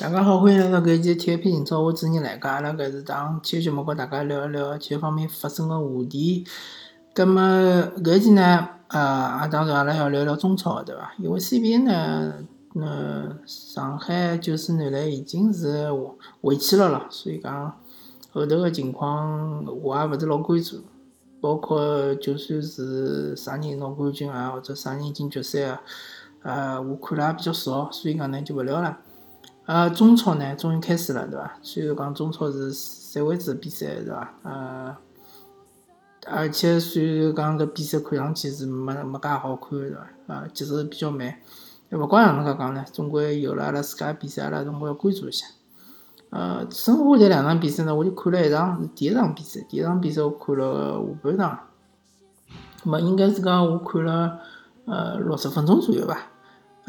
大家好，欢迎来到搿一期体育频道，我主持人来家。阿拉搿是档体育节目，跟大家聊一聊体育方面发生个话题。葛末搿一期呢，呃，当然阿拉要聊聊中超，对伐？因为 CBA 呢，呃，上海九四男篮已经是回去了咯，所以讲后头个情况我也勿是老关注。包括就算是啥人拿冠军啊，或者啥人进决赛啊，呃，我看了也比较少，所以讲呢就勿聊了。呃，中超呢，终于开始了，对伐？虽然讲中超是三位制比赛，对伐？呃，而且虽然讲搿比赛看上去是没没介好看，对伐？啊，节奏比较慢。勿管哪能介讲呢，总归有了阿拉自家比赛，阿拉总归要关注一下。呃，申花队两场比赛呢，我就看了一场，是第一场比赛。第一场比赛我看了下半场，么应该是讲我看了呃六十分钟左右吧。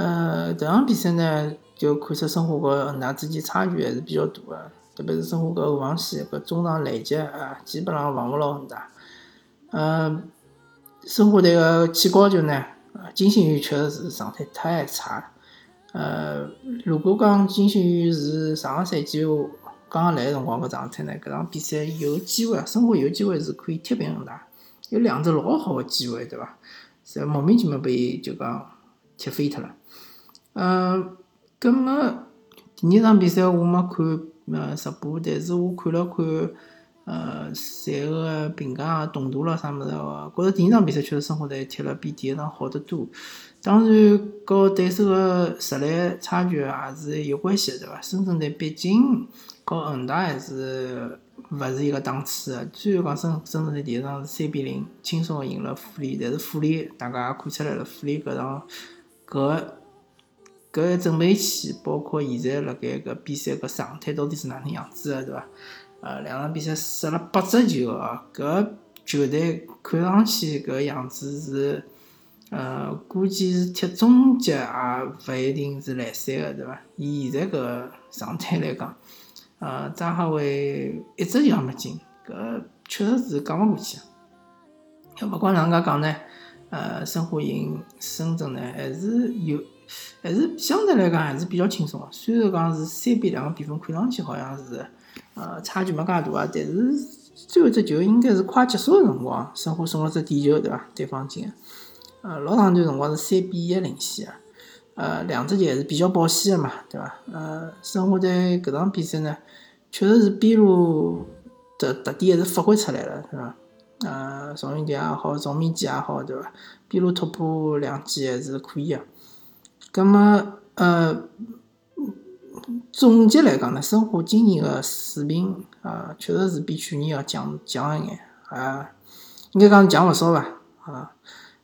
呃，这场比赛呢。就看出申花和恒大之间差距还是比较大的，特别是申花搿后防线搿中场拦截啊，基本上防勿牢恒大。嗯，申花队个起高球呢，金星宇确实是状态太差了。呃，如果讲金星宇是上个赛季刚刚来个辰光搿状态呢，搿场比赛有机会，申花有机会是可以踢平恒大，有两只老好个机会，对伐？是莫名其妙被就讲踢飞脱了。嗯。葛么第二场比赛我没看呃直播，但是我看了看呃赛个评价、动图咯啥物事哦，觉着第二场比赛确实申花队踢了比第一场好得多。当然，和对手个实力差距也是有关系，对伐？深圳队毕竟和恒大还是勿是一个档次个。虽然讲深深圳队第一场是三比零轻松个赢了富力，但是富力大家也看出来了，富力搿场搿。搿个准备期，包括现在辣盖搿比赛搿状态到底是哪能样子个，对伐？呃，两场比赛失了八只球哦，搿球队看上去搿样子是，呃，估计是踢中级也勿一定是来三个，对伐？以现在搿状态来讲，呃，张哈维一只球也没进，搿确实是讲勿过去。要勿管哪能介讲呢，呃，申花赢深圳呢，还是有。还是相对来讲还是比较轻松，虽然讲是三比两个比分，看上去好像是，呃，差距没介大啊，但是最后只球应该是快结束个辰光，申花送了只点球，对伐？对方进，呃，老长段辰光是三比一领先啊，呃，两只球还是比较保险个嘛，对伐？呃，申花队搿场比赛呢，确实是边路的特点还是发挥出来了，是伐？呃，重一点也好，重面积也好，对伐？边路突破两记还是可以个。咁么，呃，总结来讲呢，申花今年个水平啊，确实是比去年要强强一眼啊，应该讲强勿少吧啊，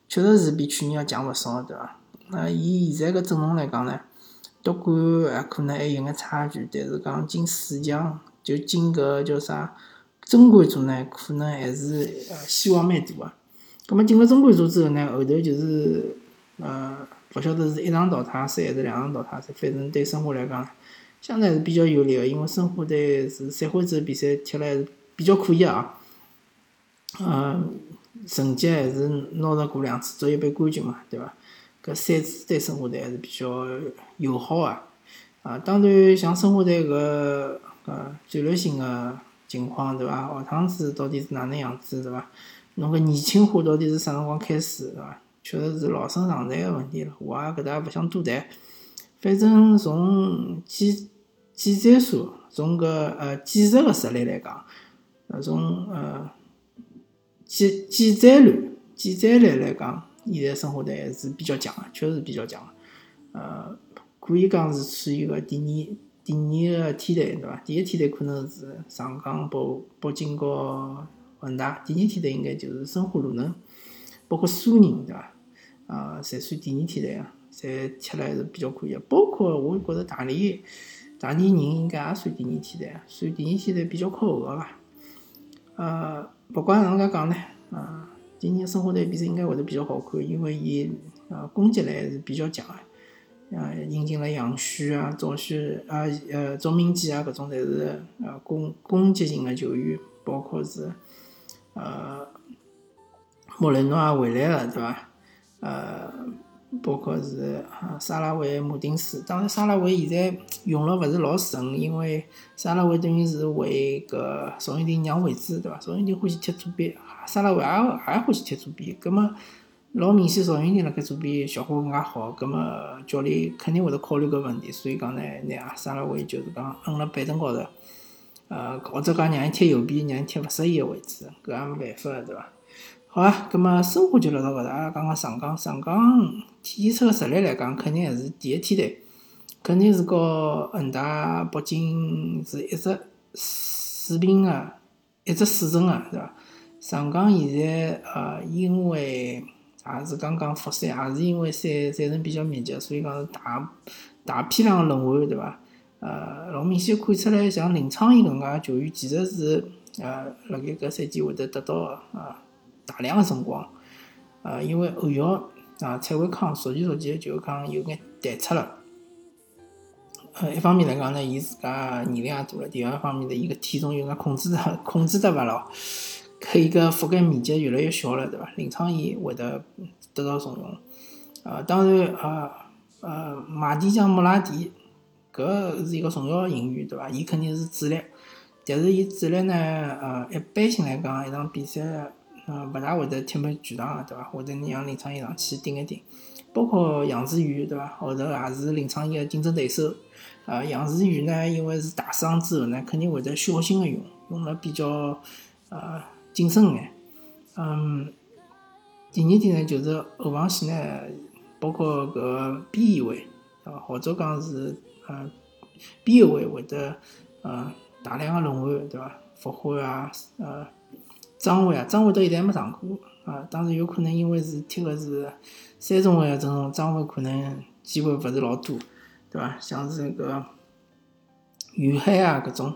确实是比去年要强勿少，对伐？那以现在个阵容来讲呢，夺冠啊可能还有眼差距，但是讲进四强就进搿叫啥中冠组呢，可能还是呃希望蛮大个。咁么进了中冠组之后呢，后头就是呃。勿晓得是一场淘汰赛还是两场淘汰赛，反正对申花来讲，相对还是比较有利个，因为申花队是赛会制比赛踢了还是比较可以啊，嗯，成绩还是拿着过两次足协杯冠军嘛，对伐？搿赛制对申花队还是比较友好个，啊，当然像申花队搿呃战略性个情况，对伐？下趟子到底是哪能样子，对伐？侬搿年轻化到底是啥辰光开始，对伐？确实是老生常谈个问题了，我也搿搭也勿想多谈。反正从技技战术，从搿呃技术个实力来讲，呃从呃技技战略、技战略来讲，现在申花队还是比较强个，确实比较强个。呃，可以讲是处于个第二、第二个梯队，对伐？第一梯队可能是上港、北北京和恒大，第二梯队应该就是申花、鲁能，包括苏宁，对伐？啊，侪算第二梯队啊，侪踢了还是比较可以个。包括我觉着大连，大连人应该也算第二梯队啊，算第二梯队比较靠后个伐？呃，不管哪能介讲呢，啊，今年申花队比赛应该会得比较好看，因为伊啊攻击力还是比较强个，啊，引进了杨旭啊、赵旭啊、呃赵明基啊，搿种侪是呃攻攻击型的球员，包括是呃莫雷诺也回来了，对伐？呃，包括是啊沙拉维、马丁斯。当然，沙拉维现在用了勿是老顺，因为沙拉维等于是为搿赵云霆让位置，对伐？赵云霆欢喜踢左边，沙拉维也也欢喜踢左边，葛末老明显赵云霆辣盖左边效果更加好，葛末教练肯定会得考虑搿问题，所以讲呢，拿沙拉维就是讲摁辣板凳高头，呃，或者讲让伊踢右边，让伊踢勿适宜个位置，搿也没办法个，对伐？好啊，葛末申花就聊到搿搭，阿拉讲讲上港。上港体测个实力来讲，肯定还是第一梯队，肯定是和恒大、北京是一只水平个，一只水准个，对伐？上港现在呃，因为也是刚刚复赛，也是因为赛赛程比较密集，所以讲是大大批量个轮换，对伐？呃，老明显看出来，像林昌义搿能介球员，其实是呃，辣盖搿赛季会得得到啊。大量个辰光，呃，因为后腰啊，蔡伟康逐渐逐渐就讲有眼淡出了。呃，一方面来讲呢，伊自家年龄也大了；第二方面呢，伊个体重有眼控制控制得勿牢，可以个覆盖面积越来越小了，对伐？林昌义会得得到重用。呃，当然，呃呃，马蒂江穆拉蒂搿是一个重要引援，对伐？伊肯定是主力，但是伊主力呢，呃，一般性来讲，一场比赛。呃，勿大会得踢满全场个，对伐？会得让林昌义上去顶一顶，包括杨志宇，对伐？后头也是林昌义个竞争对手。呃，杨志宇呢，因为是大伤之后呢，肯定会得小心个用，用了比较呃谨慎眼。嗯，第二点呢，就是后防线呢，包括搿边翼位，啊，或者讲是呃边后卫会得呃大量个轮换，对伐？复活啊，呃。张伟啊，张伟到现在还没上过啊，当然有可能因为是踢个是三中卫个阵容，张伟可能机会勿是老多，对伐？像是搿个于海啊，搿种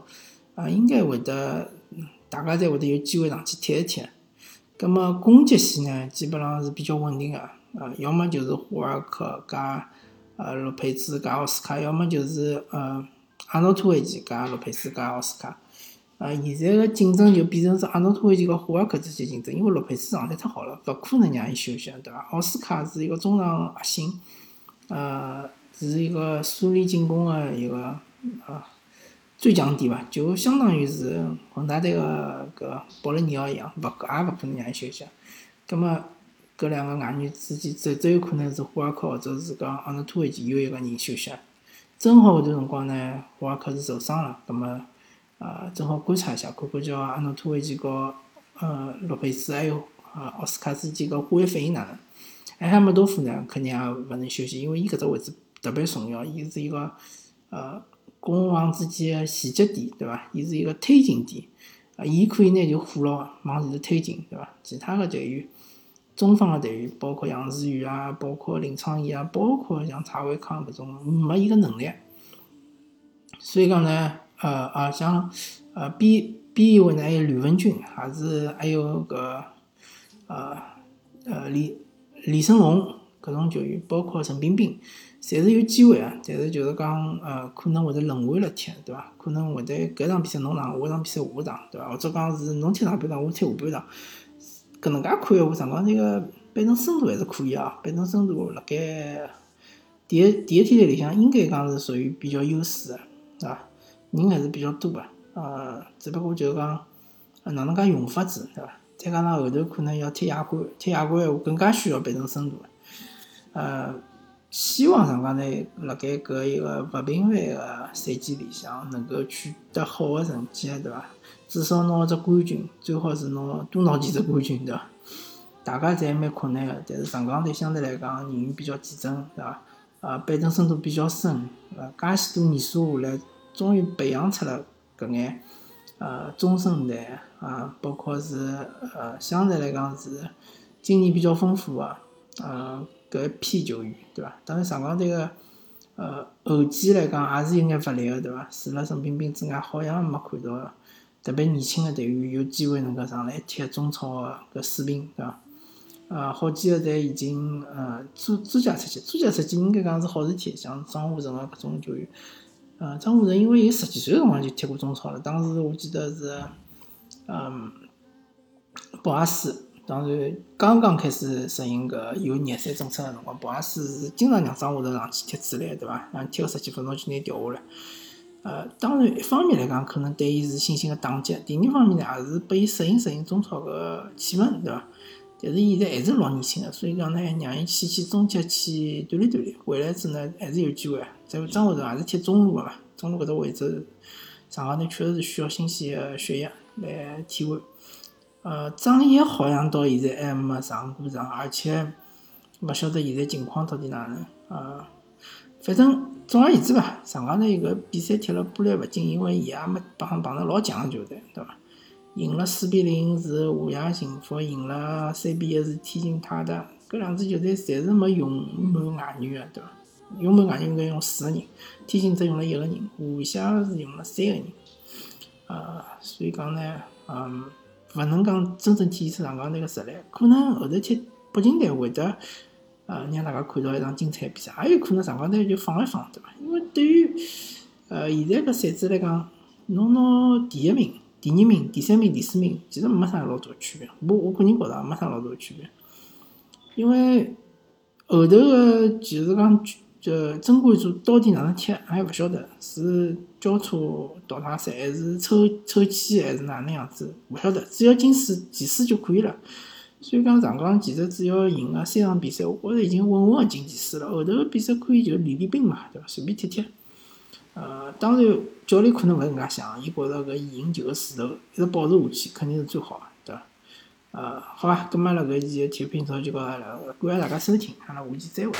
啊，应该会得大家侪会得有机会上去踢一踢。葛末攻击线呢，基本上是比较稳定个啊，要么就是胡尔克加呃洛佩兹加奥斯卡，要么就是呃阿诺托维奇加洛佩兹加奥斯卡。啊，现在个竞争就变成是阿诺托维奇和霍尔克之间竞争，因为洛佩斯状态太好了，勿可能让伊休息，对伐？奥斯卡是一个中场核心，呃，是一个梳理进攻的一个啊最强点伐？就相当于是恒大队个搿保利尼奥一样，勿也勿可能让伊休息。葛末搿两个外援之间，只只有可能是霍尔克或者是讲阿诺托维奇有一个人休息。正好搿段辰光呢，霍尔克是受伤了，葛末。呃，正好观察一下，看看叫阿诺托维奇和呃洛佩斯还有呃奥斯卡之间个化学反应哪能？埃哈梅多夫呢，肯定也勿能休息，因为伊搿只位置特别重要，伊是一个呃攻防之间个衔接点，对伐？伊是一个推进点，啊，伊可以拿球护牢往前头推进，对伐？其他个队员，中方个队员，包括杨志宇啊，包括林昌义啊，包括像蔡伟康搿种，没伊个能力，所以讲呢。呃啊，像呃边边翼位呢，还有吕文君，还是还有个呃呃李李胜龙搿种球员，包括陈彬彬，侪是有机会啊。但是就是讲呃，可能会得轮换了踢，对伐？可能会得搿场比赛侬上，下场比赛我上，对伐？或者讲是侬踢上半场，我踢下半场，搿能介看闲话，上港这个板凳深度还是可以啊。板凳深度辣盖第一第一梯队里向，应该讲是属于比较优势的，对伐？人还是比较多个，呃，只不过就是讲，哪能介用法子，对伐？再加上后头可能要踢亚冠，踢亚冠闲话更加需要板凳深度呃，希望上港队辣盖搿一个勿平凡个赛季里向能够取得好个成绩，对伐？至少拿只冠军，最好是拿多拿几只冠军，对伐？大家侪蛮困难个，但是上港队相对来讲人员比较集中，对伐？呃，板凳深度比较深，呃，介许多年数下来。终于培养出了搿眼呃中生代啊，包括是呃相对来讲是经验比较丰富个呃搿一批球员，对伐？当然上港队个呃后继来讲也是有眼乏力个，对伐？除了陈彬彬之外，好像没看到特别年轻个队员有机会能够上来踢中超个搿水平，对伐？呃，好几个侪已经呃租租借出去，租借出去应该讲是好事体，像张沪成个搿种球员。呃，张沪成因为伊十几岁辰光就踢过中超了，当时我记得是，嗯，博阿斯当然刚刚开始实行搿有廿三政策个辰光，博阿斯是经常让张下头上去贴纸来，对伐？让贴个十几分钟就拿伊调下来。呃，当然一方面来讲，可能对伊是信心个打击；第二方面呢，也是拨伊适应适应中超个气氛，对伐？但是现在还是老年轻个，所以讲呢，让伊去去中甲去锻炼锻炼，回来之后呢，还是有机会。再张下头也是踢中路个嘛，中路搿只位置，上港头确实是需要新鲜个血液来替换。呃，张毅好像到现在还没上过场，而且勿晓得现在情况到底哪能。呃，反正总而言之吧，上港头一个比赛踢了波澜不惊，因为伊也没碰碰着老强个球队，对伐？赢了四比零是华夏幸福，赢了三比一是天津泰达，搿两支球队侪是没用满外援个，对伐？用满外援应该用四个人，天津只用了一个人，华夏是用了三个人。呃，所以讲呢，嗯。勿能讲真正体现出上港队个实力，可能后头踢北京队会得，呃，让大家看到一场精彩比赛，也有可能上港队就放一放，对伐？因为对于，呃，现在搿赛制来讲，侬拿第一名、第二名、第三名、第四名，其实没啥老大区别。我我个人觉着没啥老大区别，因为后头个就是讲。就争冠组到底哪能踢，还勿晓得是交叉淘汰赛还是抽抽签还是哪能样子，勿晓得。只要进四前四就可以了。所以讲上港其实只要赢了三场比赛，我觉着已经稳稳个进前四了。后头个比赛可以就练练兵嘛，对伐？随便踢踢。呃，当然教练可能勿是搿能介想，伊觉着搿赢球个势头一直保持下去，肯定是最好个，对伐？呃，好吧，葛末辣搿期个体育频道就告阿拉，感谢大家收听，阿拉下期再会。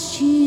一つ